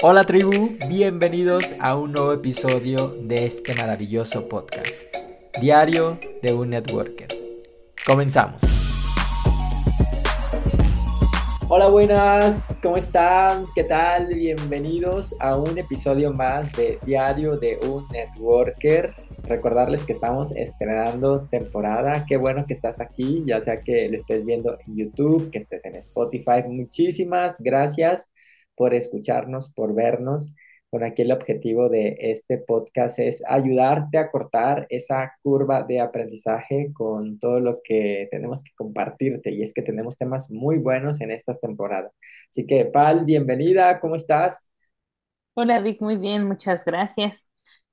Hola tribu, bienvenidos a un nuevo episodio de este maravilloso podcast, Diario de un Networker. Comenzamos. Hola buenas, ¿cómo están? ¿Qué tal? Bienvenidos a un episodio más de Diario de un Networker. Recordarles que estamos estrenando temporada. Qué bueno que estás aquí, ya sea que lo estés viendo en YouTube, que estés en Spotify. Muchísimas gracias por escucharnos, por vernos. Bueno, aquí el objetivo de este podcast es ayudarte a cortar esa curva de aprendizaje con todo lo que tenemos que compartirte. Y es que tenemos temas muy buenos en estas temporadas. Así que, Pal, bienvenida, ¿cómo estás? Hola Vic, muy bien, muchas gracias.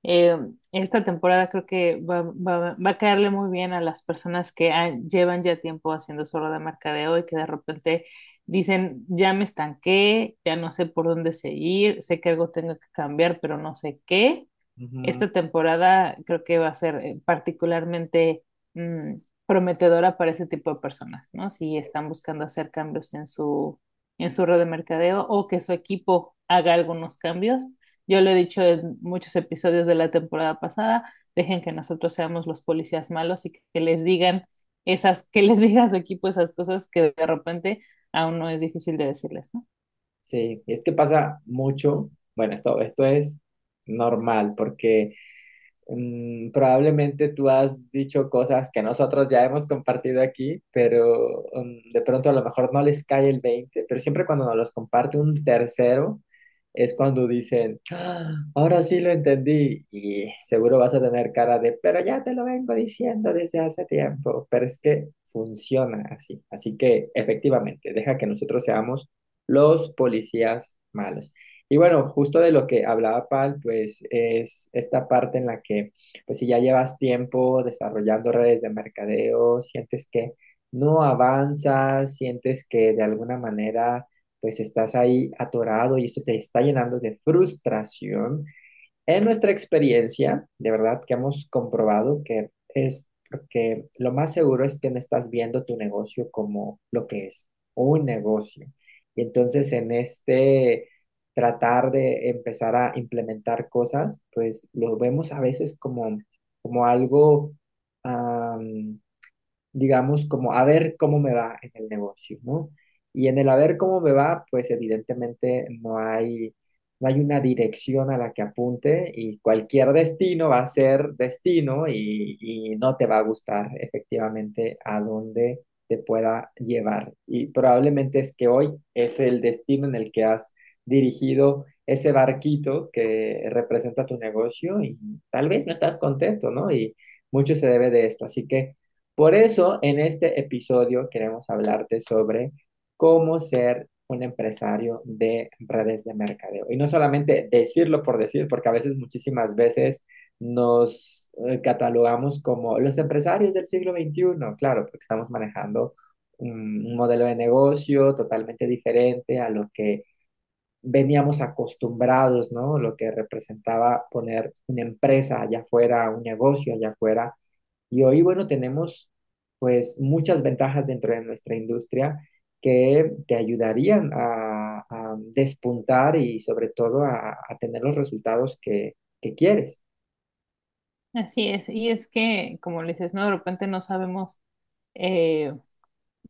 Eh, esta temporada creo que va, va- va a caerle muy bien a las personas que llevan ya tiempo haciendo solo de mercadeo y que de repente dicen, ya me estanqué, ya no sé por dónde seguir, sé que algo tengo que cambiar, pero no sé qué. Ujú. Esta temporada creo que va a ser eh, particularmente mm, prometedora para ese tipo de personas, ¿no? Si están buscando hacer cambios en su, en su red de mercadeo o que su equipo haga algunos cambios. Yo lo he dicho en muchos episodios de la temporada pasada, dejen que nosotros seamos los policías malos y que, que les digan esas, que les diga a su equipo esas cosas que de repente aún no es difícil de decirles, ¿no? Sí, es que pasa mucho. Bueno, esto, esto es normal porque mm, probablemente tú has dicho cosas que nosotros ya hemos compartido aquí, pero mm, de pronto a lo mejor no les cae el 20, pero siempre cuando nos los comparte un tercero es cuando dicen, "Ah, ahora sí lo entendí y seguro vas a tener cara de, pero ya te lo vengo diciendo desde hace tiempo, pero es que funciona así. Así que efectivamente, deja que nosotros seamos los policías malos. Y bueno, justo de lo que hablaba Pal, pues es esta parte en la que, pues si ya llevas tiempo desarrollando redes de mercadeo, sientes que no avanzas, sientes que de alguna manera, pues estás ahí atorado y esto te está llenando de frustración. En nuestra experiencia, de verdad que hemos comprobado que es porque lo más seguro es que no estás viendo tu negocio como lo que es, un negocio. Y entonces en este tratar de empezar a implementar cosas, pues lo vemos a veces como, como algo, am, digamos, como a ver cómo me va en el negocio, ¿no? Y en el a ver cómo me va, pues evidentemente no hay, no hay una dirección a la que apunte y cualquier destino va a ser destino y, y no te va a gustar efectivamente a dónde te pueda llevar. Y probablemente es que hoy es el destino en el que has dirigido ese barquito que representa tu negocio y tal vez no estás contento, ¿no? Y mucho se debe de esto. Así que por eso, en este episodio queremos hablarte sobre cómo ser un empresario de redes de mercadeo. Y no solamente decirlo por decir, porque a veces, muchísimas veces, nos eh, catalogamos como los empresarios del siglo XXI, claro, porque estamos manejando un, modelo de negocio totalmente diferente a lo que veníamos acostumbrados, ¿no? Lo que representaba poner una empresa allá afuera, un negocio allá afuera y hoy, bueno, tenemos pues muchas ventajas dentro de nuestra industria que te ayudarían a, despuntar y sobre todo a, tener los resultados que, que quieres. Así es, y es que, como le dices, ¿no? De repente no sabemos eh,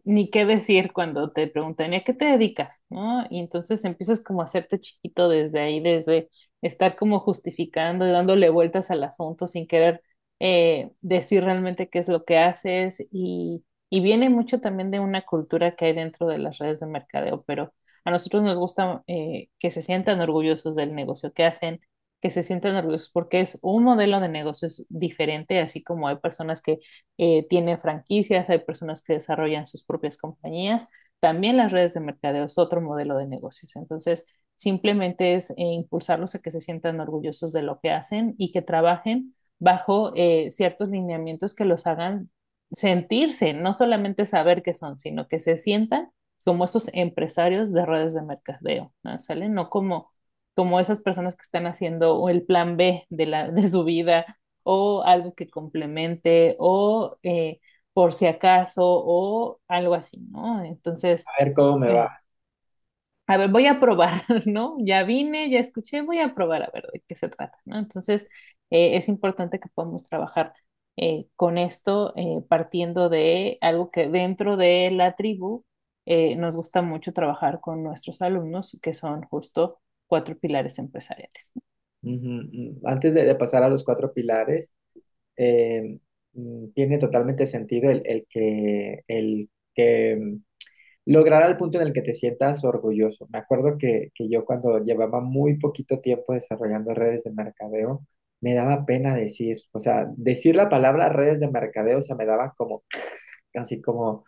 ni qué decir cuando te preguntan, ¿y a qué te dedicas? ¿No? Y entonces empiezas como a hacerte chiquito desde ahí, desde estar como justificando y dándole vueltas al asunto sin querer eh, decir realmente qué es lo que haces y, y viene mucho también de una cultura que hay dentro de las redes de mercadeo, pero a nosotros nos gusta eh, que se sientan orgullosos del negocio que hacen, que se sientan orgullosos porque es un modelo de negocios diferente, así como hay personas que eh, tiene franquicias, hay personas que desarrollan sus propias compañías. También las redes de mercadeo es otro modelo de negocios. Entonces, simplemente es eh, impulsarlos a que se sientan orgullosos de lo que hacen y que trabajen bajo ciertos lineamientos que los hagan sentirse, no solamente saber qué son, sino que se sientan como esos empresarios de redes de mercadeo, ¿no? ¿Sale? No como, como esas personas que están haciendo el plan B de, la, de su vida o algo que complemente o eh, por si acaso o algo así, ¿no? Entonces, A ver cómo me eh, va. a ver, voy a probar, ¿no? Ya vine, ya escuché, voy a probar a ver de qué se trata, ¿no? Entonces, eh, es importante que podamos trabajar eh, con esto, eh, partiendo de algo que dentro de la tribu nos gusta mucho trabajar con nuestros alumnos, que son justo cuatro pilares empresariales. Ujú, Antes de, pasar a los cuatro pilares, eh, mm, tiene totalmente sentido el, el que, el que mm, lograr al punto en el que te sientas orgulloso. Me acuerdo que, que yo cuando llevaba muy poquito tiempo desarrollando redes de mercadeo, me daba pena decir, o sea, decir la palabra redes de mercadeo, o sea, me daba como, así como,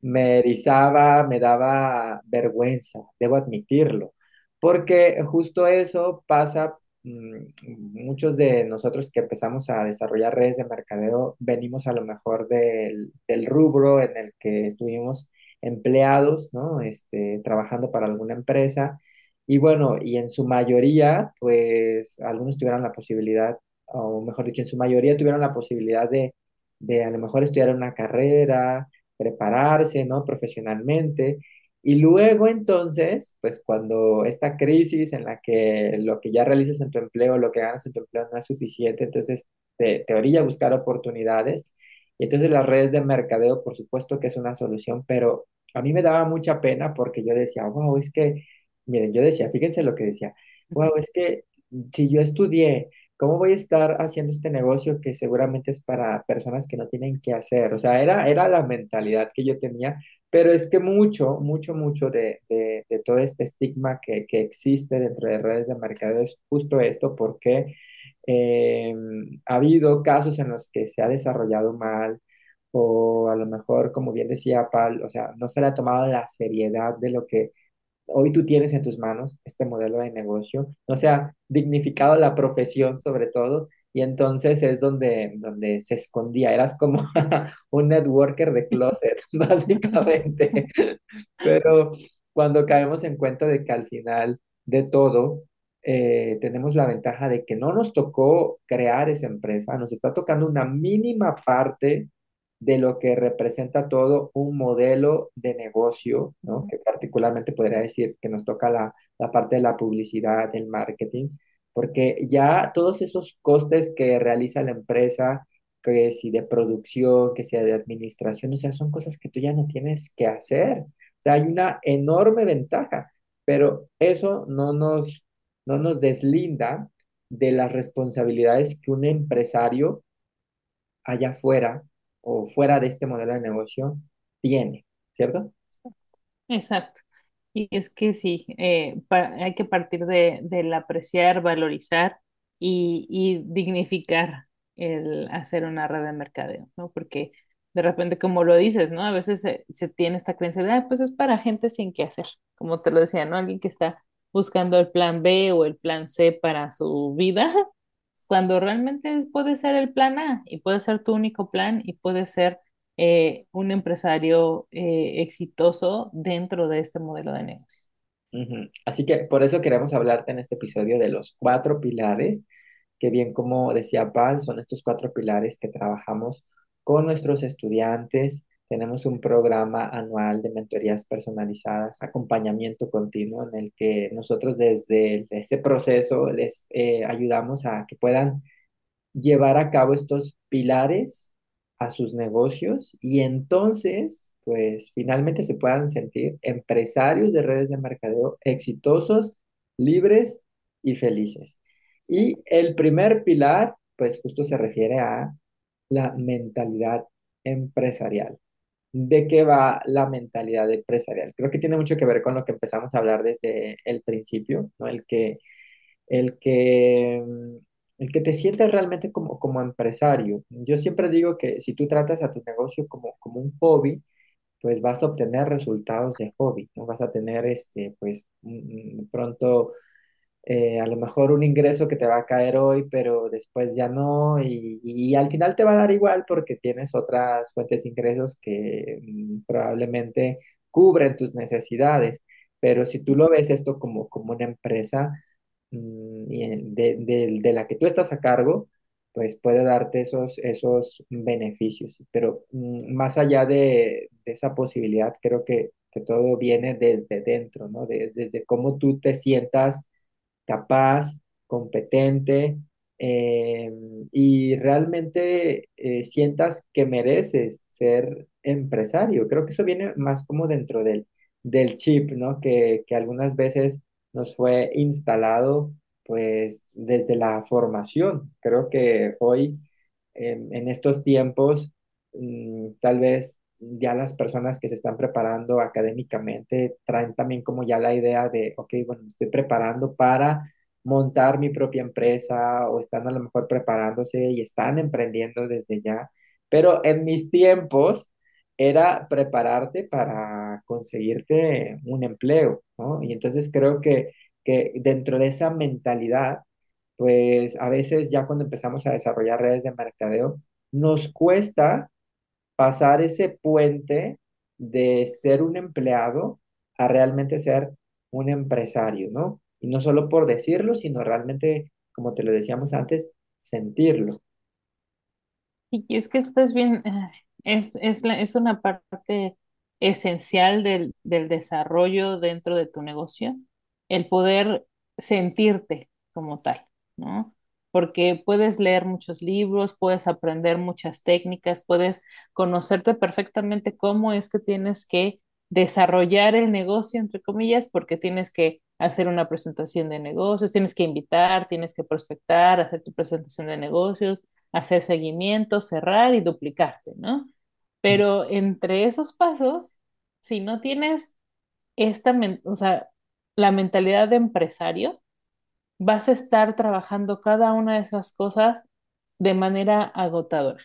me erizaba, me daba vergüenza, debo admitirlo, porque justo eso pasa mm, muchos de nosotros que empezamos a desarrollar redes de mercadeo venimos a lo mejor del, del rubro en el que estuvimos empleados, ¿no? Este, trabajando para alguna empresa. Y bueno, y en su mayoría, pues algunos tuvieron la posibilidad, o mejor dicho, en su mayoría tuvieron la posibilidad de, de a lo mejor estudiar una carrera, prepararse, ¿no? Profesionalmente. Y luego entonces, pues cuando esta crisis en la que lo que ya realizas en tu empleo, lo que ganas en tu empleo no es suficiente, entonces te, te orilla buscar oportunidades. Y entonces las redes de mercadeo, por supuesto que es una solución, pero a mí me daba mucha pena porque yo decía, wow, es que, miren, yo decía, fíjense lo que decía, wow, es que si yo estudié, ¿cómo voy a estar haciendo este negocio que seguramente es para personas que no tienen qué hacer? O sea, era, era la mentalidad que yo tenía, pero es que mucho, mucho, mucho de, de, de todo este estigma que, que existe dentro de redes de mercadeo es justo esto, porque eh, ha habido casos en los que se ha desarrollado mal o a lo mejor, como bien decía Pal, o sea, no se le ha tomado la seriedad de lo que hoy tú tienes en tus manos, este modelo de negocio, no se ha dignificado la profesión sobre todo, y entonces es donde, donde se escondía, eras como un networker de closet, básicamente. Pero cuando caemos en cuenta de que al final de todo, eh, tenemos la ventaja de que no nos tocó crear esa empresa, nos está tocando una mínima parte de lo que representa todo un modelo de negocio, ¿no? Que particularmente podría decir que nos toca la, la parte de la publicidad, el marketing, porque ya todos esos costes que realiza la empresa, que si de producción, que sea de administración, o sea, son cosas que tú ya no tienes que hacer. O sea, hay una enorme ventaja, pero eso no nos, no nos deslinda de las responsabilidades que un empresario allá afuera o fuera de este modelo de negocio tiene, ¿cierto? Exacto. Y es que sí, eh, hay que partir de, del apreciar, valorizar y, y dignificar el hacer una red de mercadeo, ¿no? Porque de repente, como lo dices, ¿no? A veces se, se tiene esta creencia de, "Ah, pues es para gente sin qué hacer, como te lo decía, ¿no? Alguien que está buscando el plan B o el plan C para su vida, cuando realmente puede ser el plan A y puede ser tu único plan y puede ser eh, un empresario eh, exitoso dentro de este modelo de negocio. Así que por eso queremos hablarte en este episodio de los cuatro pilares, que bien como decía Pal, son estos cuatro pilares que trabajamos con nuestros estudiantes. Tenemos un programa anual de mentorías personalizadas, acompañamiento continuo en el que nosotros desde ese proceso les eh, ayudamos a que puedan llevar a cabo estos pilares a sus negocios y entonces, pues finalmente se puedan sentir empresarios de redes de mercadeo exitosos, libres y felices. Y el primer pilar, pues justo se refiere a la mentalidad empresarial. ¿De qué va la mentalidad empresarial? Creo que tiene mucho que ver con lo que empezamos a hablar desde el principio, ¿no? El que el que, el que te sientes realmente como, como empresario. Yo siempre digo que si tú tratas a tu negocio como, como un hobby, pues vas a obtener resultados de hobby, ¿no? Vas a tener, este, pues, pronto eh, a lo mejor un ingreso que te va a caer hoy, pero después ya no, y, al final te va a dar igual porque tienes otras fuentes de ingresos que mm, probablemente cubren tus necesidades. Pero si tú lo ves esto como, como una empresa mm, de- de la que tú estás a cargo, pues puede darte esos, esos beneficios. Pero mm, más allá de, de esa posibilidad, creo que que todo viene desde dentro, ¿no? desde cómo tú te sientas capaz, competente eh, y realmente eh, sientas que mereces ser empresario. Creo que eso viene más como dentro del, del chip, ¿no? Que, que algunas veces nos fue instalado pues desde la formación. Creo que hoy, en estos tiempos, mm, tal vez ya las personas que se están preparando académicamente traen también como ya la idea de, ok, bueno, estoy preparando para montar mi propia empresa o están a lo mejor preparándose y están emprendiendo desde ya. Pero en mis tiempos era prepararte para conseguirte un empleo, ¿no? Y entonces creo que, que dentro de esa mentalidad, pues a veces ya cuando empezamos a desarrollar redes de mercadeo, nos cuesta pasar ese puente de ser un empleado a realmente ser un empresario, ¿no? Y no solo por decirlo, sino realmente, como te lo decíamos antes, sentirlo. Y es que esto es bien, es, es, es una parte esencial del, del desarrollo dentro de tu negocio, el poder sentirte como tal, ¿no? Porque puedes leer muchos libros, puedes aprender muchas técnicas, puedes conocerte perfectamente cómo es que tienes que desarrollar el negocio, entre comillas, porque tienes que hacer una presentación de negocios, tienes que invitar, tienes que prospectar, hacer tu presentación de negocios, hacer seguimiento, cerrar y duplicarte, ¿no? Pero entre esos pasos, si no tienes esta, o sea, la mentalidad de empresario, vas a estar trabajando cada una de esas cosas de manera agotadora.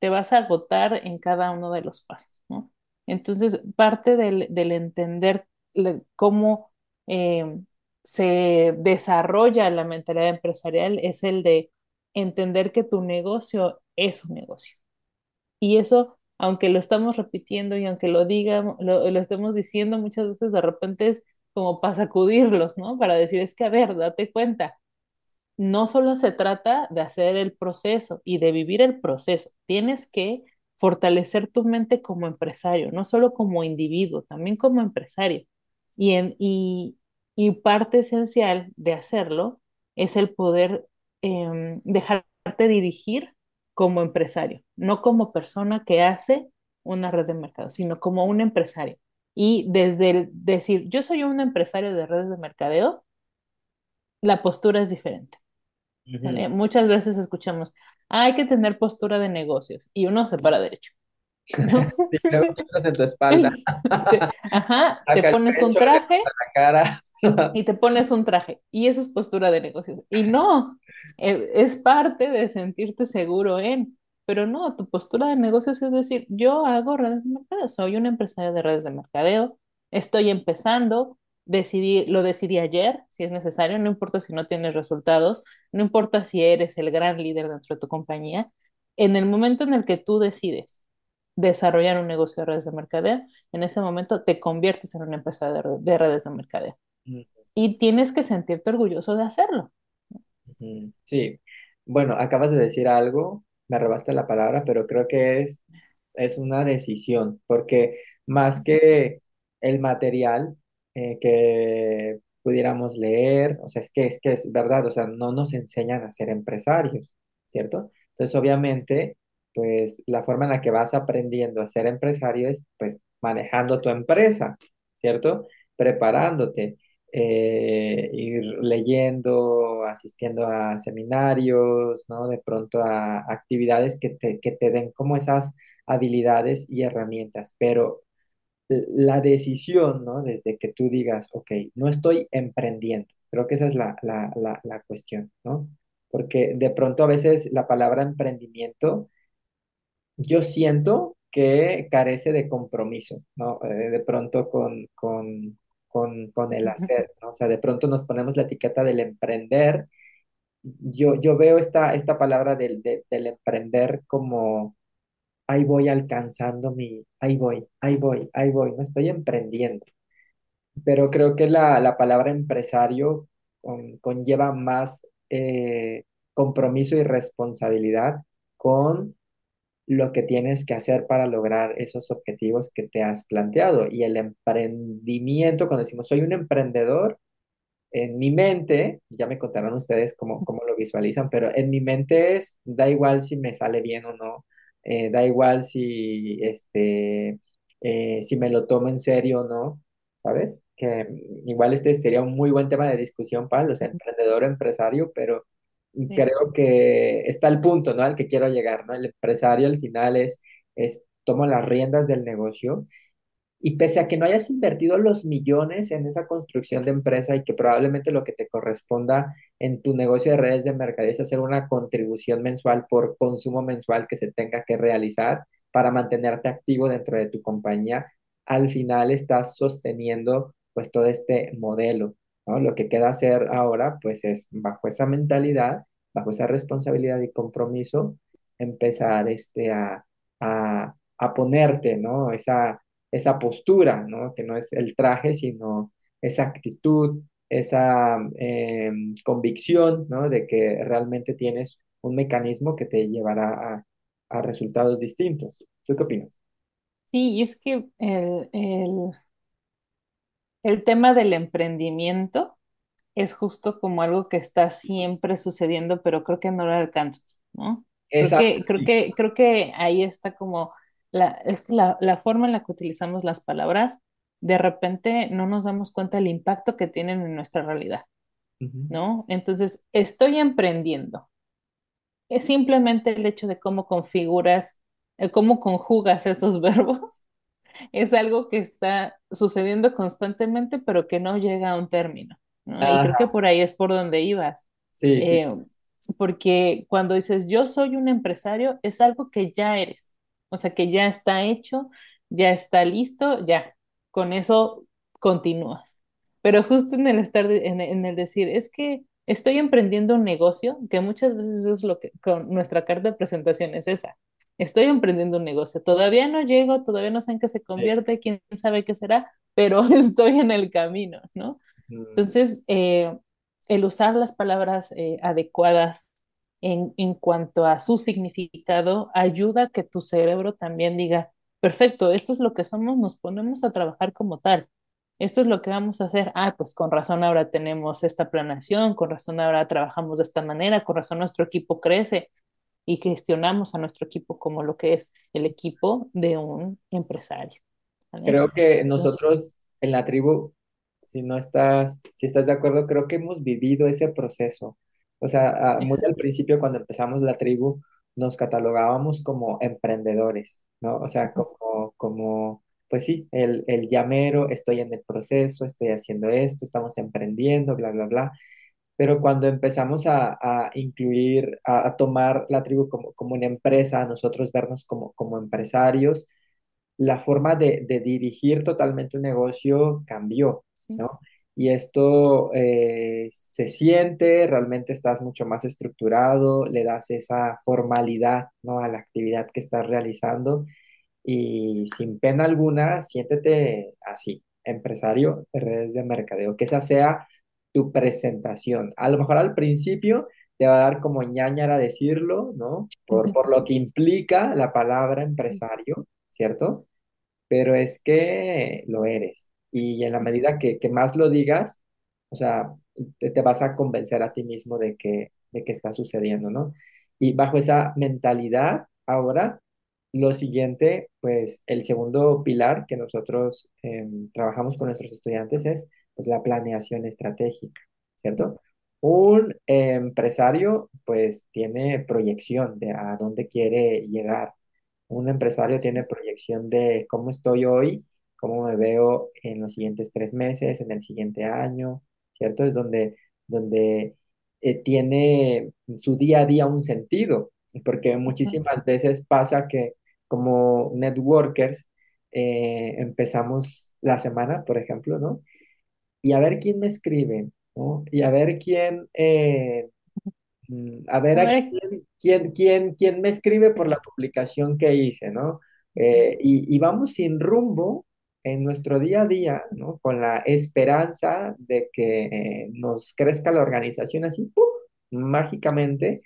Te vas a agotar en cada uno de los pasos. Entonces, parte del, del entender cómo eh, se desarrolla la mentalidad empresarial es el de entender que tu negocio es un negocio. Y eso, aunque lo estamos repitiendo y aunque lo digamos, lo, lo estemos diciendo muchas veces, de repente es como para sacudirlos, ¿no? Para decir, es que, a ver, date cuenta, no solo se trata de hacer el proceso y de vivir el proceso, tienes que fortalecer tu mente como empresario, no solo como individuo, también como empresario. Y, en, y, y parte esencial de hacerlo es el poder eh, dejarte dirigir como empresario, no como persona que hace una red de mercado, sino como un empresario. Y desde el decir, yo soy un empresario de redes de mercadeo, la postura es diferente. Muchas veces escuchamos, hay que tener postura de negocios y uno se para derecho. ¿no? en tu espalda. Ajá, te pones un traje. y te pones un traje. Y eso es postura de negocios. Y no, eh, es parte de sentirte seguro en. Pero no, tu postura de negocios es decir, yo hago redes de mercadeo, soy un empresario de redes de mercadeo, estoy empezando, decidí, lo decidí ayer, si es necesario, no importa si no tienes resultados, no importa si eres el gran líder dentro de tu compañía, en el momento en el que tú decides desarrollar un negocio de redes de mercadeo, en ese momento te conviertes en una empresa de, redes de mercadeo. Y tienes que sentirte orgulloso de hacerlo. Sí, bueno, acabas de decir algo me robaste la palabra, pero creo que es, es una decisión, porque más que el material eh, que pudiéramos leer, o sea, es que, es que es verdad, o sea, no nos enseñan a ser empresarios, ¿cierto? Entonces, obviamente, pues la forma en la que vas aprendiendo a ser empresario es, pues, manejando tu empresa, ¿cierto? Preparándote eh, ir leyendo, asistiendo a seminarios, ¿no? De pronto a actividades que te, que te den como esas habilidades y herramientas, pero la decisión, ¿no? Desde que tú digas, ok, no estoy emprendiendo, creo que esa es la, la, la, la cuestión, ¿no? Porque de pronto a veces la palabra emprendimiento, yo siento que carece de compromiso, ¿no? Eh, de pronto con, con, con, con el hacer, ¿no? O sea, de pronto nos ponemos la etiqueta del emprender. Yo, yo veo esta, esta palabra del, del emprender como, ahí voy alcanzando mi, ahí voy, ahí voy, ahí voy, no estoy emprendiendo. Pero creo que la, la palabra empresario conlleva más eh, compromiso y responsabilidad con lo que tienes que hacer para lograr esos objetivos que te has planteado. Y el emprendimiento, cuando decimos soy un emprendedor, en mi mente, ya me contarán ustedes cómo, cómo lo visualizan, pero en mi mente es, da igual si me sale bien o no, eh, da igual si, este, eh, si me lo tomo en serio o no, ¿sabes? Que mm, igual este sería un muy buen tema de discusión para los emprendedores, empresarios, pero Sí. creo que está el punto, ¿no? Al que quiero llegar, ¿no? El empresario al final es, es, tomo las riendas del negocio y pese a que no hayas invertido los millones en esa construcción de empresa y que probablemente lo que te corresponda en tu negocio de redes de mercadeo es hacer una contribución mensual por consumo mensual que se tenga que realizar para mantenerte activo dentro de tu compañía, al final estás sosteniendo pues todo este modelo, Lo que queda hacer ahora pues es bajo esa mentalidad, bajo esa responsabilidad y compromiso, empezar este a, a, a ponerte, ¿no? Esa esa postura, ¿no? Que no es el traje, sino esa actitud, esa eh, convicción, ¿no? De que realmente tienes un mecanismo que te llevará a, resultados distintos. ¿Tú qué opinas? Sí, es que el, el tema del emprendimiento es justo como algo que está siempre sucediendo, pero creo que no lo alcanzas, ¿no? Creo que, creo que, creo que ahí está como la, es la, la forma en la que utilizamos las palabras, de repente no nos damos cuenta del impacto que tienen en nuestra realidad. ¿no? Entonces, estoy emprendiendo. Es simplemente el hecho de cómo configuras, eh, cómo conjugas esos verbos es algo que está sucediendo constantemente, pero que no llega a un término, ¿no? Y creo que por ahí es por donde ibas. sí, sí. Eh, porque cuando dices yo soy un empresario, es algo que ya eres, o sea, que ya está hecho, ya está listo, ya, con eso continúas. Pero justo en el estar, de- en, en el decir, es que estoy emprendiendo un negocio, que muchas veces es lo que con nuestra carta de presentación es esa. Estoy emprendiendo un negocio. Todavía no llego, todavía no sé en qué se convierte, quién sabe qué será, pero estoy en el camino, ¿no? Entonces, eh, el usar las palabras eh, adecuadas en, en cuanto a su significado ayuda a que tu cerebro también diga, perfecto, esto es lo que somos, nos ponemos a trabajar como tal. Esto es lo que vamos a hacer. Ah, pues con razón ahora tenemos esta planeación, con razón ahora trabajamos de esta manera, con razón nuestro equipo crece y gestionamos a nuestro equipo como lo que es el equipo de un empresario, ¿vale? Creo que Entonces, nosotros en la tribu, si no estás, si estás de acuerdo, creo que hemos vivido ese proceso. O sea, muy al principio cuando empezamos la tribu, nos catalogábamos como emprendedores, ¿no? O sea, como, como, pues sí, el, el llamero, estoy en el proceso, estoy haciendo esto, estamos emprendiendo, bla, bla, bla. Pero cuando empezamos a, a incluir, a, a tomar la tribu como, como una empresa, a nosotros vernos como, como empresarios, la forma de, de dirigir totalmente un negocio cambió. ¿no? Y esto eh, se siente, realmente estás mucho más estructurado, le das esa formalidad, ¿no? a la actividad que estás realizando y sin pena alguna, siéntete así, empresario de redes de mercadeo, que esa sea tu presentación. A lo mejor al principio te va a dar como ñáñara decirlo, ¿no? Por, por lo que implica la palabra empresario, ¿cierto? pero es que lo eres. Y en la medida que, que más lo digas, o sea, te, te vas a convencer a ti mismo de que, de que está sucediendo, ¿no? Y bajo esa mentalidad, ahora, lo siguiente, pues el segundo pilar que nosotros em, trabajamos con nuestros estudiantes es pues, la planeación estratégica, ¿cierto? Un empresario, pues, tiene proyección de a dónde quiere llegar un empresario tiene proyección de cómo estoy hoy, cómo me veo en los siguientes tres meses, en el siguiente año, ¿cierto? Es donde, donde eh, tiene su día a día un sentido, porque muchísimas veces pasa que como networkers eh, empezamos la semana, por ejemplo, ¿no? Y a ver quién me escribe, ¿no? Y a ver quién... eh, Mm, A ver A quién, quién, quién, quién me escribe por la publicación que hice, ¿no? Eh, y, y vamos sin rumbo en nuestro día a día, ¿no? Con la esperanza de que eh, nos crezca la organización así, ¡puf! mágicamente,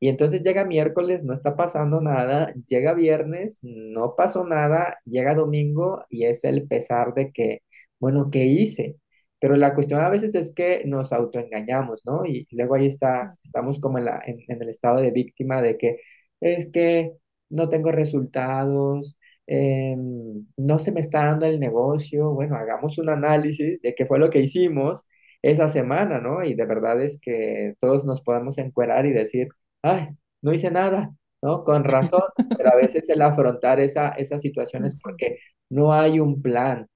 Y entonces llega miércoles, no está pasando nada, llega viernes, no pasó nada, llega domingo y es el pesar de que, bueno, ¿qué hice? Pero la cuestión a veces es que nos autoengañamos, ¿no? Y luego ahí está, estamos como en, la, en, en el estado de víctima de que es que no tengo resultados, em, no se me está dando el negocio. Bueno, hagamos un análisis de qué fue lo que hicimos esa semana, ¿no? Y de verdad es que todos nos podemos encuerar y decir, ay, no hice nada, ¿no? Con razón, pero a veces el afrontar esa, esas situaciones porque no hay un plan.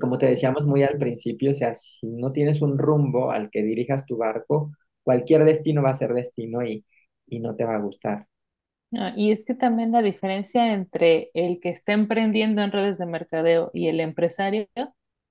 Como te decíamos muy al principio, o sea, si no tienes un rumbo al que dirijas tu barco, cualquier destino va a ser destino y, y no te va a gustar. Y es que también la diferencia entre el que está emprendiendo en redes de mercadeo y el empresario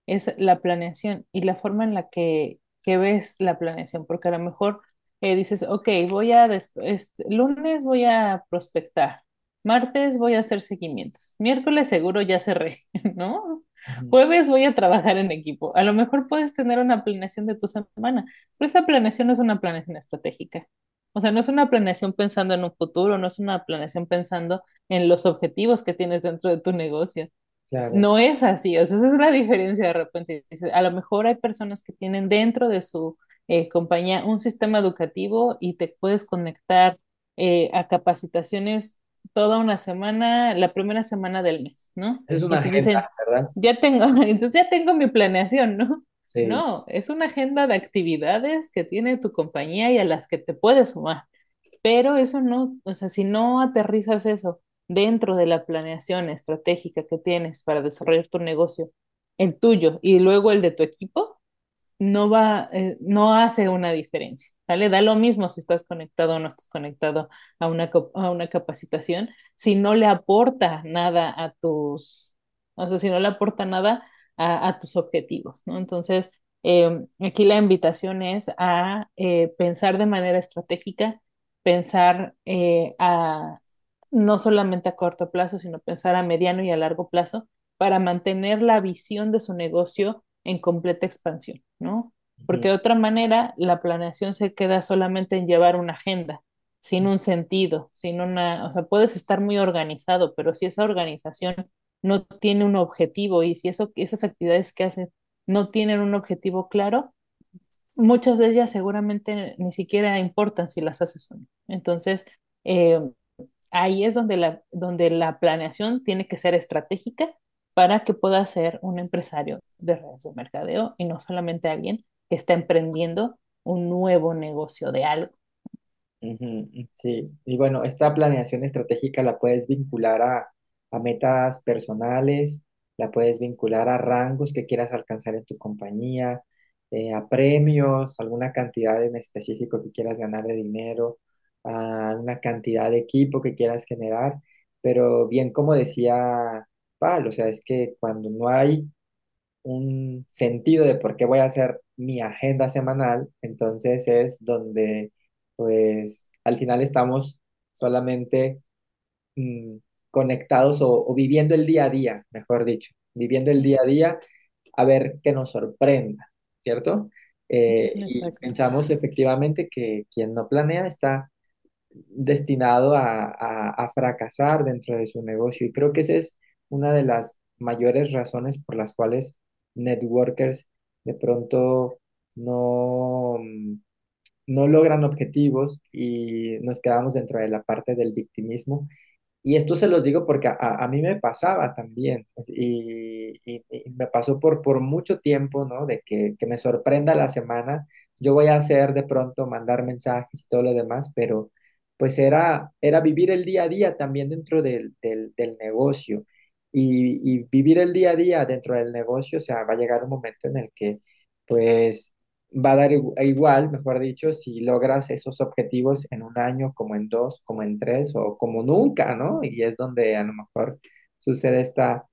es la planeación y la forma en la que, que ves la planeación, porque a lo mejor eh, dices, ok, voy a, este, lunes voy a prospectar, martes voy a hacer seguimientos, miércoles seguro ya cerré, ¿no? Jueves voy a trabajar en equipo. A lo mejor puedes tener una planeación de tu semana, pero esa planeación no es una planeación estratégica. O sea, no es una planeación pensando en un futuro, no es una planeación pensando en los objetivos que tienes dentro de tu negocio. Claro, No es así, o sea, esa es la diferencia de repente. A lo mejor hay personas que tienen dentro de su eh, compañía un sistema educativo y te puedes conectar eh, a capacitaciones toda una semana, la primera semana del mes, ¿no? es una agenda, dicen, ¿verdad? ya tengo, entonces ya tengo mi planeación, ¿no? Sí. No, es una agenda de actividades que tiene tu compañía y a las que te puedes sumar. Pero eso no, o sea, si no aterrizas eso dentro de la planeación estratégica que tienes para desarrollar tu negocio, el tuyo y luego el de tu equipo, no va, eh, no hace una diferencia, ¿vale? Da lo mismo si estás conectado o no estás conectado a una, a una capacitación, si no le aporta nada a tus, o sea, si no le aporta nada a, a tus objetivos, ¿no? Entonces, eh, aquí la invitación es a eh, pensar de manera estratégica, pensar eh, a, no solamente a corto plazo, sino pensar a mediano y a largo plazo para mantener la visión de su negocio en completa expansión, ¿no? Porque de otra manera, la planeación se queda solamente en llevar una agenda, sin un sentido, sin una, o sea, puedes estar muy organizado, pero si esa organización no tiene un objetivo y si eso, esas actividades que haces no tienen un objetivo claro, muchas de ellas seguramente ni siquiera importan si las haces o no. Entonces, eh, ahí es donde la, donde la planeación tiene que ser estratégica para que pueda ser un empresario de redes de mercadeo y no solamente alguien que está emprendiendo un nuevo negocio de algo. ujú, Sí, y bueno, esta planeación estratégica la puedes vincular a, a metas personales, la puedes vincular a rangos que quieras alcanzar en tu compañía, eh, a premios, alguna cantidad en específico que quieras ganar de dinero, a una cantidad de equipo que quieras generar, pero bien como decía Pablo, o sea, es que cuando no hay un sentido de por qué voy a hacer mi agenda semanal, entonces es donde pues al final estamos solamente mm, conectados o, o viviendo el día a día, mejor dicho, viviendo el día a día a ver qué nos sorprenda, ¿cierto? Eh, y pensamos efectivamente que quien no planea está destinado a, a, a fracasar dentro de su negocio. Y creo que esa es una de las mayores razones por las cuales networkers de pronto no, mm, no logran objetivos y nos quedamos dentro de la parte del victimismo. Y esto se los digo porque a, mí me pasaba también pues, y, me pasó por, por mucho tiempo, ¿no? De que, que me sorprenda la semana. Yo voy a hacer de pronto, mandar mensajes y todo lo demás, pero pues era, era vivir el día a día también dentro del, del negocio. Y, vivir el día a día dentro del negocio, o sea, va a llegar un momento en el que pues va a dar igu- igual, mejor dicho, si logras esos objetivos en un año, como en dos, como en tres o como nunca, ¿no? Y es donde a lo mejor sucede esta,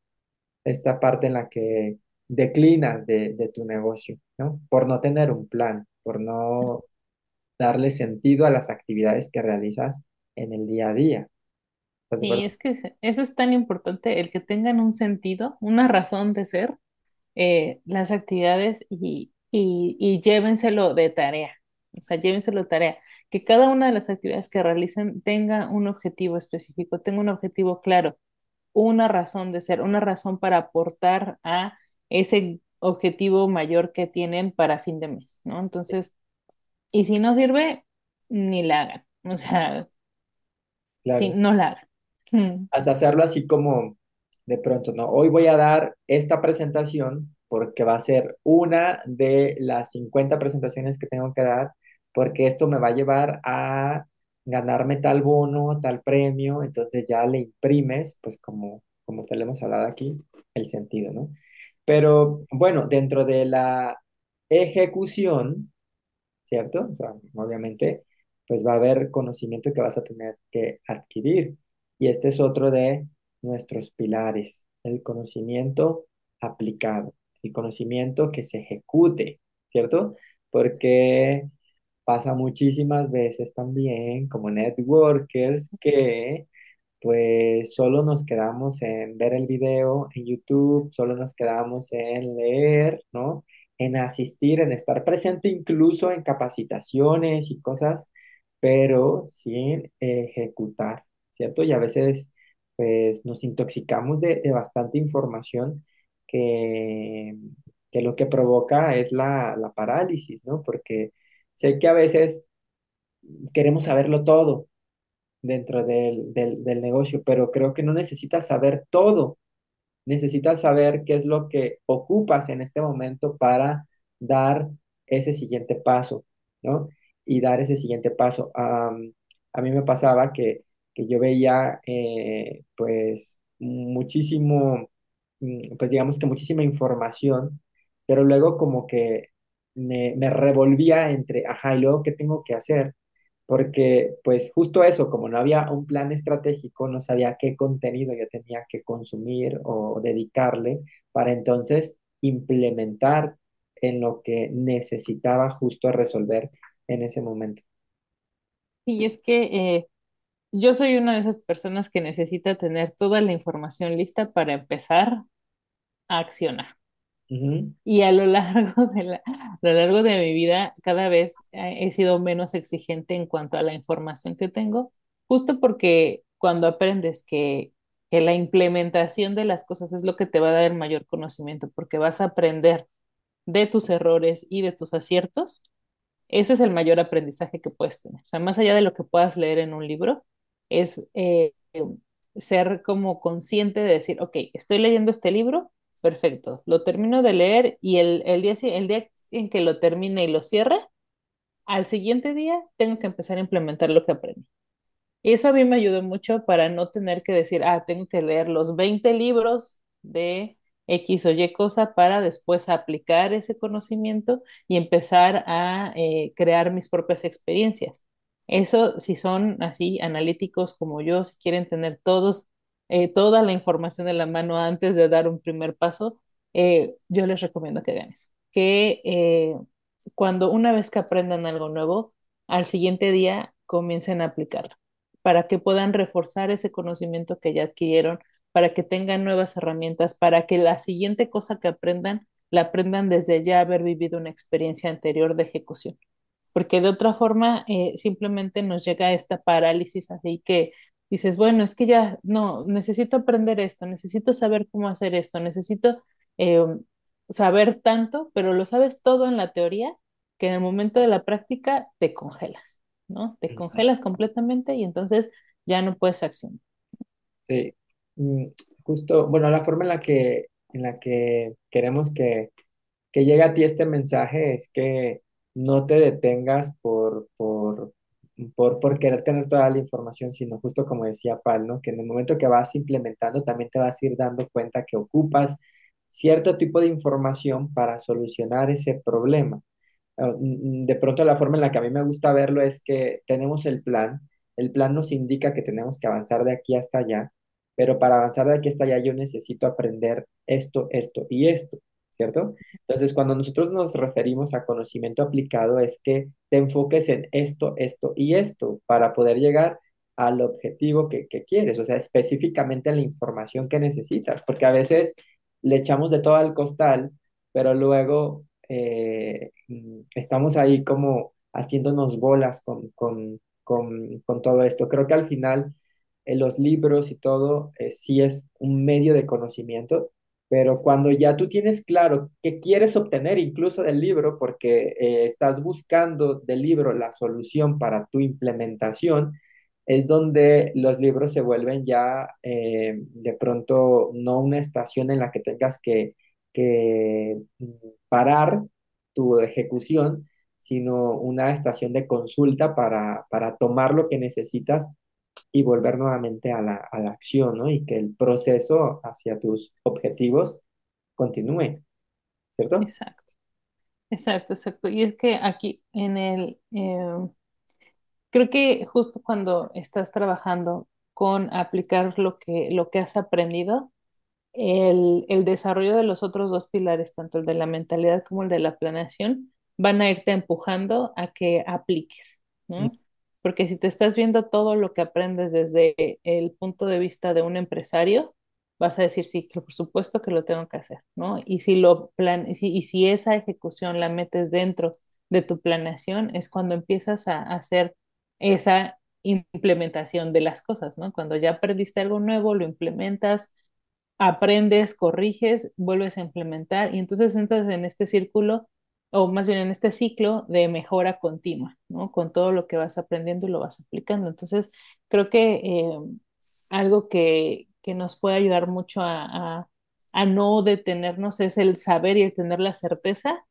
esta parte en la que declinas de, de tu negocio, ¿no? Por no tener un plan, por no darle sentido a las actividades que realizas en el día a día. ¿Estás de Sí, es que eso es tan importante, el que tengan un sentido, una razón de ser eh, las actividades y, y, y llévenselo de tarea. O sea, llévenselo tarea. Que cada una de las actividades que realicen tenga un objetivo específico, tenga un objetivo claro, una razón de ser, una razón para aportar a ese objetivo mayor que tienen para fin de mes, ¿no? Entonces, y si no sirve, ni la hagan. O sea, Claro. no la hagan. Mm. hasta hacerlo así como de pronto, ¿no? Hoy voy a dar esta presentación porque va a ser una de las 50 presentaciones que tengo que dar, porque esto me va a llevar a ganarme tal bono, tal premio, entonces ya le imprimes, pues como, como te lo hemos hablado aquí, el sentido, ¿no? Pero bueno, dentro de la ejecución, ¿cierto? O sea, obviamente, pues va a haber conocimiento que vas a tener que adquirir. Y este es otro de nuestros pilares, el conocimiento aplicado, el conocimiento que se ejecute, ¿cierto? Porque pasa muchísimas veces también como networkers que pues solo nos quedamos en ver el video en YouTube, solo nos quedamos en leer, ¿no? En asistir, en estar presente incluso en capacitaciones y cosas, pero sin ejecutar, ¿cierto? Y a veces, pues, nos intoxicamos de, de bastante información que, que lo que provoca es la, la parálisis, ¿no? Porque sé que a veces queremos saberlo todo dentro del, del, negocio, pero creo que no necesitas saber todo, necesitas saber qué es lo que ocupas en este momento para dar ese siguiente paso, ¿no? Y dar ese siguiente paso. Am, a mí me pasaba que, que yo veía, eh, pues, muchísimo, mm, pues digamos que muchísima información, pero luego como que me, me revolvía entre, ajá, y luego, ¿qué tengo que hacer? porque pues justo eso, como no había un plan estratégico, no sabía qué contenido yo tenía que consumir o dedicarle para entonces implementar en lo que necesitaba justo resolver en ese momento. Y es que eh, yo soy una de esas personas que necesita tener toda la información lista para empezar a accionar. Y a lo largo de la, a lo largo de mi vida, cada vez he sido menos exigente en cuanto a la información que tengo, justo porque cuando aprendes que, que la implementación de las cosas es lo que te va a dar el mayor conocimiento, porque vas a aprender de tus errores y de tus aciertos, ese es el mayor aprendizaje que puedes tener. O sea, más allá de lo que puedas leer en un libro, es eh, ser como consciente de decir, ok, estoy leyendo este libro, perfecto, lo termino de leer y el, el día, el día en que lo termine y lo cierre, al siguiente día tengo que empezar a implementar lo que aprendí. Y eso a mí me ayudó mucho para no tener que decir, ah, tengo que leer los 20 libros de X o Y cosa para después aplicar ese conocimiento y empezar a eh, crear mis propias experiencias. Eso, si son así analíticos como yo, si quieren tener todos, eh, toda la información en la mano antes de dar un primer paso, eh, yo les recomiendo que hagan eso. Que eh, cuando una vez que aprendan algo nuevo, al siguiente día comiencen a aplicarlo para que puedan reforzar ese conocimiento que ya adquirieron, para que tengan nuevas herramientas, para que la siguiente cosa que aprendan, la aprendan desde ya haber vivido una experiencia anterior de ejecución. Porque de otra forma, eh, simplemente nos llega esta parálisis así que dices, bueno, es que ya no, necesito aprender esto, necesito saber cómo hacer esto, necesito eh, saber tanto, pero lo sabes todo en la teoría, que en el momento de la práctica te congelas. ¿no? Te congelas completamente y entonces ya no puedes accionar. Sí, Mm, justo, bueno, la forma en la que, en la que queremos que que llegue a ti este mensaje es que no te detengas por, por, por, por querer tener toda la información, sino justo como decía Pal, ¿no? Que en el momento que vas implementando también te vas a ir dando cuenta que ocupas cierto tipo de información para solucionar ese problema. Ah, mm, De pronto la forma en la que a mí me gusta verlo es que tenemos el plan, el plan nos indica que tenemos que avanzar de aquí hasta allá, pero para avanzar de aquí hasta allá yo necesito aprender esto, esto y esto, ¿cierto? Entonces, cuando nosotros nos referimos a conocimiento aplicado es que te enfoques en esto, esto y esto para poder llegar al objetivo que, que quieres, o sea, específicamente la información que necesitas, porque a veces le echamos de todo al costal, pero luego eh, estamos ahí como haciéndonos bolas con, con, con, con todo esto. Creo que al final eh, los libros y todo eh, sí es un medio de conocimiento, pero cuando ya tú tienes claro qué quieres obtener incluso del libro, porque eh, estás buscando del libro la solución para tu implementación, es donde los libros se vuelven ya de pronto no una estación en la que tengas que, que mm, parar tu ejecución, sino una estación de consulta para, para tomar lo que necesitas y volver nuevamente a la, a la acción, ¿no? Y que el proceso hacia tus objetivos continúe, ¿cierto? Exacto, exacto, exacto. Y es que aquí en el, eh, creo que justo cuando estás trabajando con aplicar lo que, lo que has aprendido, el, el desarrollo de los otros dos pilares, tanto el de la mentalidad como el de la planeación, van a irte empujando a que apliques, ¿no? Porque si te estás viendo todo lo que aprendes desde el punto de vista de un empresario, vas a decir, sí, que por supuesto que lo tengo que hacer, ¿no? Y si, lo plan y si, y si esa ejecución la metes dentro de tu planeación, es cuando empiezas a hacer esa implementación de las cosas, ¿no? Cuando ya aprendiste algo nuevo, lo implementas, aprendes, corriges, vuelves a implementar y entonces entras en este círculo o más bien en este ciclo de mejora continua, ¿no? Con todo lo que vas aprendiendo y lo vas aplicando. Entonces, creo que eh, algo que, que, nos puede ayudar mucho a, a, no detenernos es el saber y el tener la certeza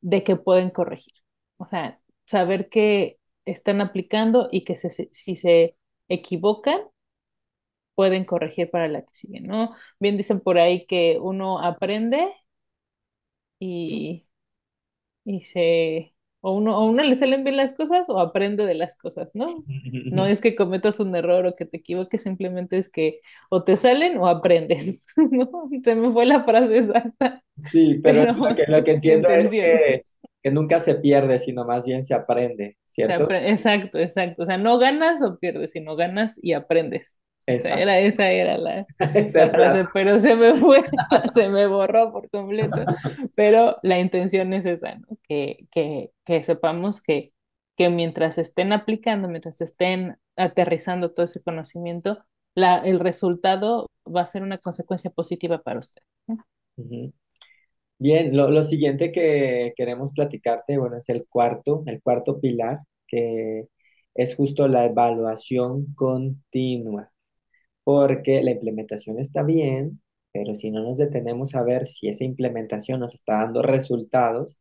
de que pueden corregir. O sea, saber que están aplicando y que si se equivocan, pueden corregir para la que sigue, ¿no? Bien dicen por ahí que uno aprende y y se, o uno, o uno le salen bien las cosas o aprende de las cosas, ¿no? No es que cometas un error o que te equivoques, simplemente es que o te salen o aprendes, ¿no? Se me fue la frase exacta. Sí, pero, lo que, lo que entiendo es que, que, nunca se pierde, sino más bien se aprende, ¿cierto? Se exacto, exacto. O sea, no ganas o pierdes, sino ganas y aprendes. Esa era, esa era la, esa frase, la... pero se me fue, se me borró por completo. Pero la intención es esa, ¿no? Que, que, que sepamos que, que mientras estén aplicando, mientras estén aterrizando todo ese conocimiento, la, el resultado va a ser una consecuencia positiva para usted. ¿no? Uh -huh. Bien, lo, lo, siguiente que queremos platicarte, bueno, es el cuarto, el cuarto pilar, que es justo la evaluación continua porque la implementación está bien, pero si no nos detenemos a ver si esa implementación nos está dando resultados,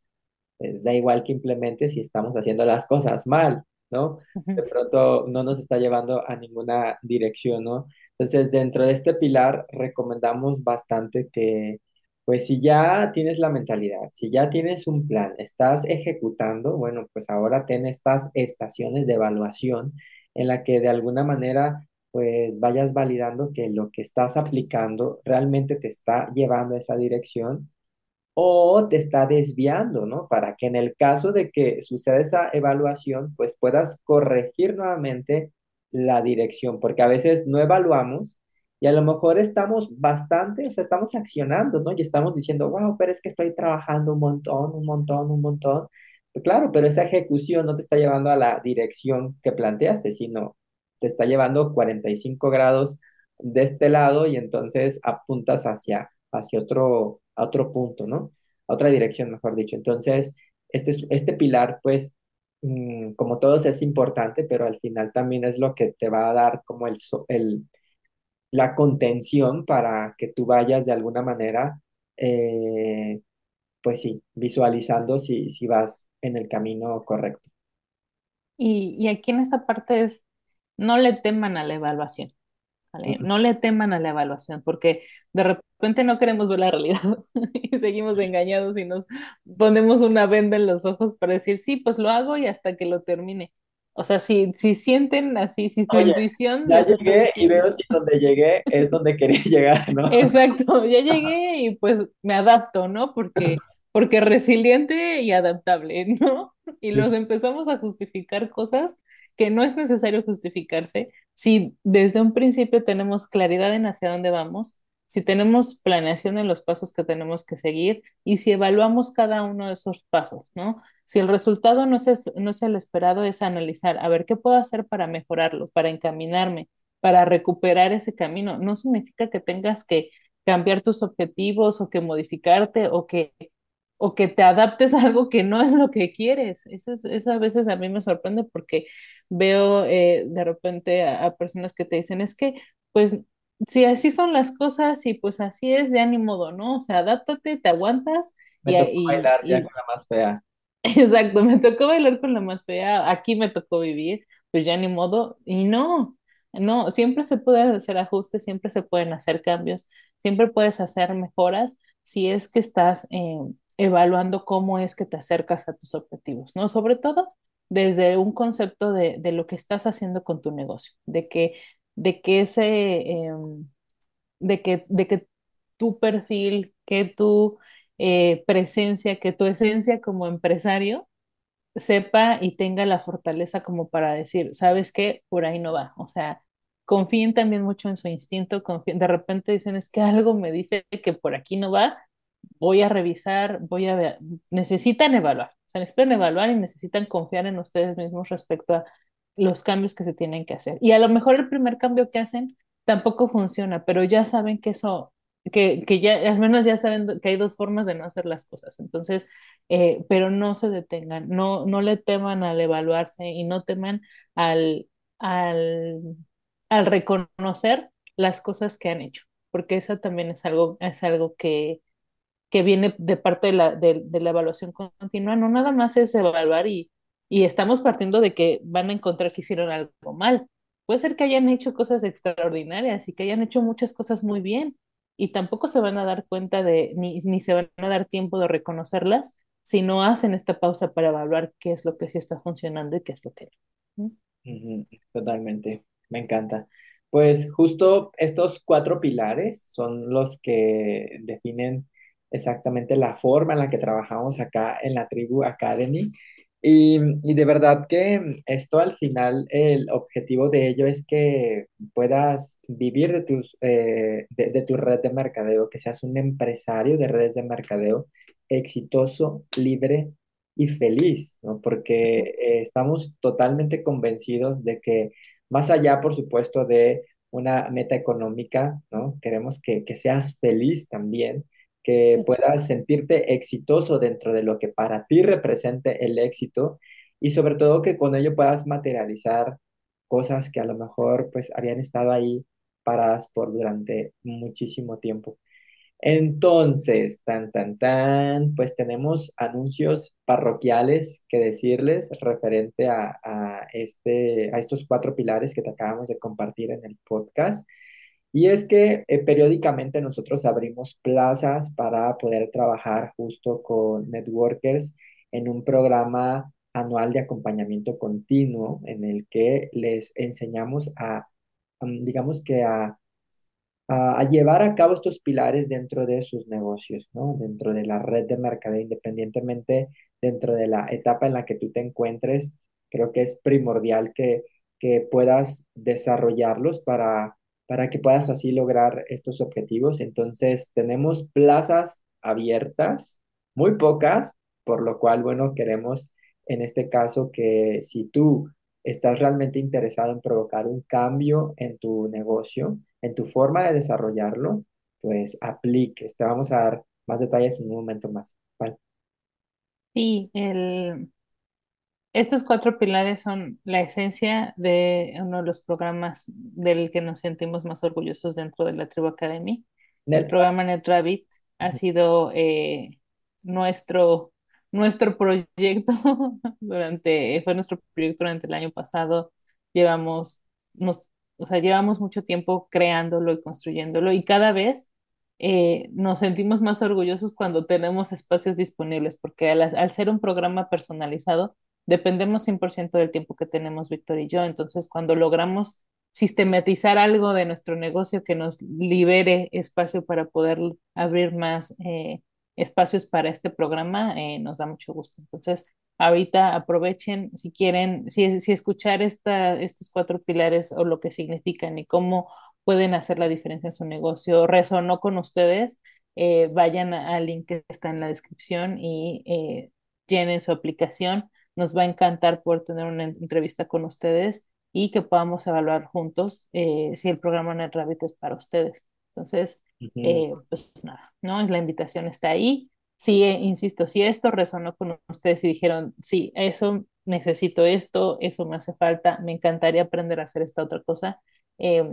pues da igual que implemente si estamos haciendo las cosas mal, ¿no? De pronto no nos está llevando a ninguna dirección, ¿no? Entonces, dentro de este pilar recomendamos bastante que, pues si ya tienes la mentalidad, si ya tienes un plan, estás ejecutando, bueno, pues ahora ten estas estaciones de evaluación en la que de alguna manera pues vayas validando que lo que estás aplicando realmente te está llevando a esa dirección o te está desviando, ¿no? Para que en el caso de que suceda esa evaluación, pues puedas corregir nuevamente la dirección, porque a veces no evaluamos y a lo mejor estamos bastante, o sea, estamos accionando, ¿no? Y estamos diciendo, wow, pero es que estoy trabajando un montón, un montón, un montón. Pues claro, pero esa ejecución no te está llevando a la dirección que planteaste, sino te está llevando 45 grados de este lado y entonces apuntas hacia, hacia otro, a otro punto, ¿no? A otra dirección, mejor dicho. Entonces, este, este pilar, pues, mmm, como todos es importante, pero al final también es lo que te va a dar como el, el, la contención para que tú vayas de alguna manera, eh, pues sí, visualizando si, si vas en el camino correcto. Y, y aquí en esta parte es no le teman a la evaluación, ¿vale? No le teman a la evaluación, porque de repente no queremos ver la realidad y seguimos engañados y nos ponemos una venda en los ojos para decir, sí, pues lo hago y hasta que lo termine. O sea, si, si sienten así, si tu Oye, intuición... Ya llegué y veo si donde llegué es donde quería llegar, ¿no? Exacto, ya llegué y pues me adapto, ¿no? Porque, porque resiliente y adaptable, ¿no? Y nos empezamos a justificar cosas que no es necesario justificarse si desde un principio tenemos claridad en hacia dónde vamos, si tenemos planeación en los pasos que tenemos que seguir y si evaluamos cada uno de esos pasos, ¿no? Si el resultado no es, no es el esperado, es analizar, a ver, ¿qué puedo hacer para mejorarlo, para encaminarme, para recuperar ese camino? No significa que tengas que cambiar tus objetivos o que modificarte o que o que te adaptes a algo que no es lo que quieres. Eso, es, eso a veces a mí me sorprende porque veo eh, de repente a, a, personas que te dicen, es que, pues, si así son las cosas y pues así es, ya ni modo, ¿no? O sea, adáptate, te aguantas. Me y, tocó y, bailar ya con la más fea. Exacto, me tocó bailar con la más fea, aquí me tocó vivir, pues ya ni modo, y no, no, siempre se pueden hacer ajustes, siempre se pueden hacer cambios, siempre puedes hacer mejoras si es que estás eh, evaluando cómo es que te acercas a tus objetivos, ¿no? Sobre todo desde un concepto de, de lo que estás haciendo con tu negocio, de que, de que ese, eh, de que, de que tu perfil, que tu eh, presencia, que tu esencia como empresario sepa y tenga la fortaleza como para decir, ¿sabes qué? Por ahí no va. O sea, confíen también mucho en su instinto, confíen, de repente dicen, es que algo me dice que por aquí no va, voy a revisar, voy a ver, necesitan evaluar, o sea, necesitan evaluar y necesitan confiar en ustedes mismos respecto a los cambios que se tienen que hacer. Y a lo mejor el primer cambio que hacen tampoco funciona, pero ya saben que eso que, que, ya, al menos ya saben que hay dos formas de no hacer las cosas. Entonces, eh, pero no se detengan, no, no le teman al evaluarse y no teman al, al, al reconocer las cosas que han hecho, porque eso también es algo, es algo que, que viene de parte de la, de, de la evaluación continua, no nada más es evaluar y, y estamos partiendo de que van a encontrar que hicieron algo mal. Puede ser que hayan hecho cosas extraordinarias y que hayan hecho muchas cosas muy bien, y tampoco se van a dar cuenta de, ni, ni se van a dar tiempo de reconocerlas si no hacen esta pausa para evaluar qué es lo que sí está funcionando y qué es lo que no. Totalmente, me encanta. Pues justo estos cuatro pilares son los que definen exactamente la forma en la que trabajamos acá en la Tribu Academy. Y, y de verdad que esto al final, el objetivo de ello es que puedas vivir de, tus, eh, de, de tu red de mercadeo, que seas un empresario de redes de mercadeo exitoso, libre y feliz, ¿no? Porque eh, estamos totalmente convencidos de que más allá, por supuesto, de una meta económica, ¿no? Queremos que, que seas feliz también que puedas sentirte exitoso dentro de lo que para ti represente el éxito y sobre todo que con ello puedas materializar cosas que a lo mejor pues habían estado ahí paradas por durante muchísimo tiempo. Entonces, tan, tan, tan, pues tenemos anuncios parroquiales que decirles referente a, a, este, a estos cuatro pilares que te acabamos de compartir en el podcast. Y es que eh, periódicamente nosotros abrimos plazas para poder trabajar justo con networkers en un programa anual de acompañamiento continuo en el que les enseñamos a, um, digamos que a, a, a llevar a cabo estos pilares dentro de sus negocios, ¿no? Dentro de la red de mercadeo, independientemente dentro de la etapa en la que tú te encuentres, creo que es primordial que, que puedas desarrollarlos para para que puedas así lograr estos objetivos. Entonces, tenemos plazas abiertas, muy pocas, por lo cual, bueno, queremos en este caso que si tú estás realmente interesado en provocar un cambio en tu negocio, en tu forma de desarrollarlo, pues apliques. Te vamos a dar más detalles en un momento más. Sí, el, estos cuatro pilares son la esencia de uno de los programas del que nos sentimos más orgullosos dentro de la Tribu Academy. El Net- programa NetRabbit ha sido eh, nuestro, nuestro proyecto durante, fue nuestro proyecto durante el año pasado. Llevamos, nos, o sea, llevamos mucho tiempo creándolo y construyéndolo y cada vez eh, nos sentimos más orgullosos cuando tenemos espacios disponibles, porque al, al ser un programa personalizado, dependemos 100% del tiempo que tenemos Víctor y yo. Entonces, cuando logramos sistematizar algo de nuestro negocio que nos libere espacio para poder abrir más eh, espacios para este programa, eh, nos da mucho gusto. Entonces, ahorita aprovechen si quieren, si, si escuchar esta, estos cuatro pilares o lo que significan y cómo pueden hacer la diferencia en su negocio, resonó con ustedes, eh, vayan al link que está en la descripción y llenen su aplicación. Nos va a encantar poder tener una entrevista con ustedes y que podamos evaluar juntos eh, si el programa NetRabbit es para ustedes. Entonces, pues nada, ¿no? Es la invitación está ahí. Sí, insisto, si esto resonó con ustedes y dijeron, sí, eso necesito esto, eso me hace falta, me encantaría aprender a hacer esta otra cosa, eh,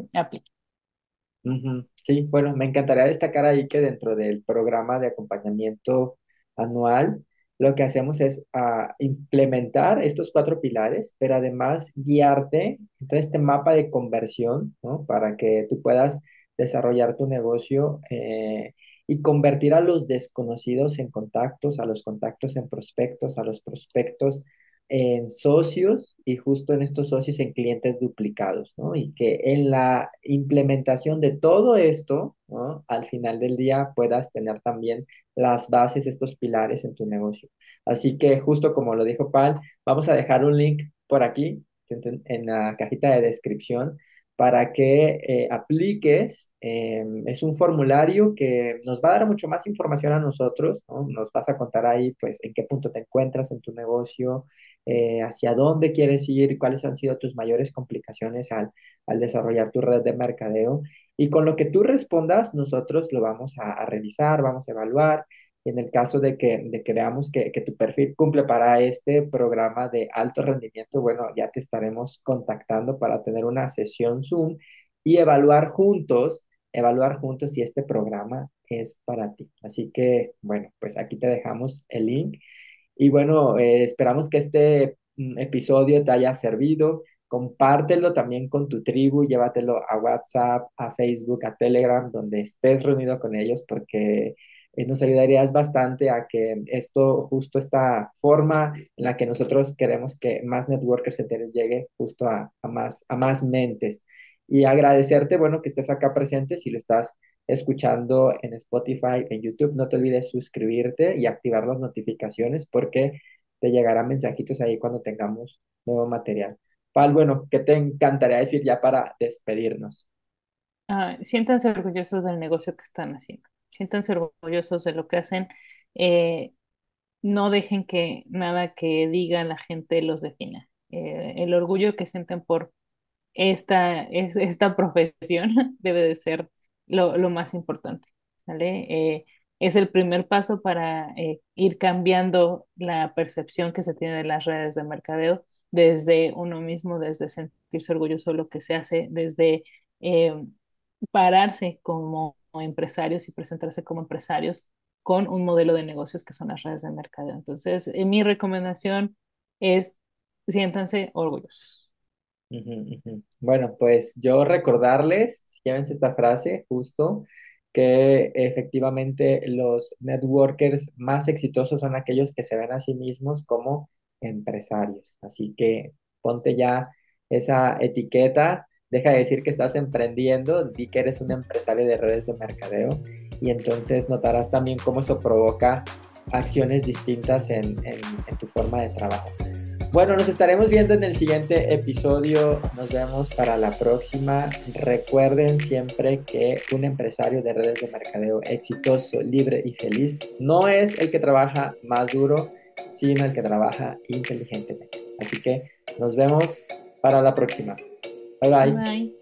Sí, bueno, me encantaría destacar ahí que dentro del programa de acompañamiento anual, lo que hacemos es ah, implementar estos cuatro pilares, pero además guiarte en este mapa de conversión, ¿no? Para que tú puedas desarrollar tu negocio eh, y convertir a los desconocidos en contactos, a los contactos en prospectos, a los prospectos en socios y justo en estos socios en clientes duplicados, ¿no? Y que en la implementación de todo esto, ¿no? Al final del día puedas tener también las bases, estos pilares en tu negocio. Así que justo como lo dijo Pal, vamos a dejar un link por aquí en la cajita de descripción para que eh, apliques. Em, es un formulario que nos va a dar mucho más información a nosotros, ¿no? Nos vas a contar ahí, pues, en qué punto te encuentras en tu negocio, eh, hacia dónde quieres ir, cuáles han sido tus mayores complicaciones al, desarrollar tu red de mercadeo. Y con lo que tú respondas, nosotros lo vamos a, a revisar, vamos a evaluar y en el caso de que, de que veamos que, que, tu perfil cumple para este programa de alto rendimiento, bueno, ya te estaremos contactando para tener una sesión Zoom y evaluar juntos, evaluar juntos si este programa es para ti. Así que, bueno, pues aquí te dejamos el link. Y bueno, eh, esperamos que este mm, episodio te haya servido. Compártelo también con tu tribu, llévatelo a WhatsApp, a Facebook, a Telegram, donde estés reunido con ellos, porque eh, nos ayudarías bastante a que esto, justo esta forma en la que nosotros queremos que más networkers enteros llegue justo a, a, más, a más mentes. Y agradecerte, bueno, que estés acá presente, si lo estás escuchando en Spotify, en YouTube, no te olvides suscribirte y activar las notificaciones porque te llegarán mensajitos ahí cuando tengamos nuevo material. Pal, bueno, ¿qué te encantaría decir ya para despedirnos? Ah, siéntanse orgullosos del negocio que están haciendo siéntanse orgullosos de lo que hacen. Eh, no dejen que nada que diga la gente los defina. Eh, el orgullo que sienten por esta, esta profesión debe de ser lo, más importante. ¿vale? Eh, es el primer paso para ir cambiando la percepción que se tiene de las redes de mercadeo desde uno mismo, desde sentirse orgulloso de lo que se hace, desde pararse como empresarios y presentarse como empresarios con un modelo de negocios que son las redes de mercado. Entonces, eh, mi recomendación es siéntanse orgullosos. Bueno, pues yo recordarles, llévense esta frase justo, que efectivamente los networkers más exitosos son aquellos que se ven a sí mismos como empresarios. Así que ponte ya esa etiqueta deja de decir que estás emprendiendo, di que eres un empresario de redes de mercadeo y entonces notarás también cómo eso provoca acciones distintas en, tu forma de trabajo. Bueno, nos estaremos viendo en el siguiente episodio. Nos vemos para la próxima. Recuerden siempre que un empresario de redes de mercadeo exitoso, libre y feliz no es el que trabaja más duro, sino el que trabaja inteligentemente. Así que nos vemos para la próxima. Bye bye. Bye.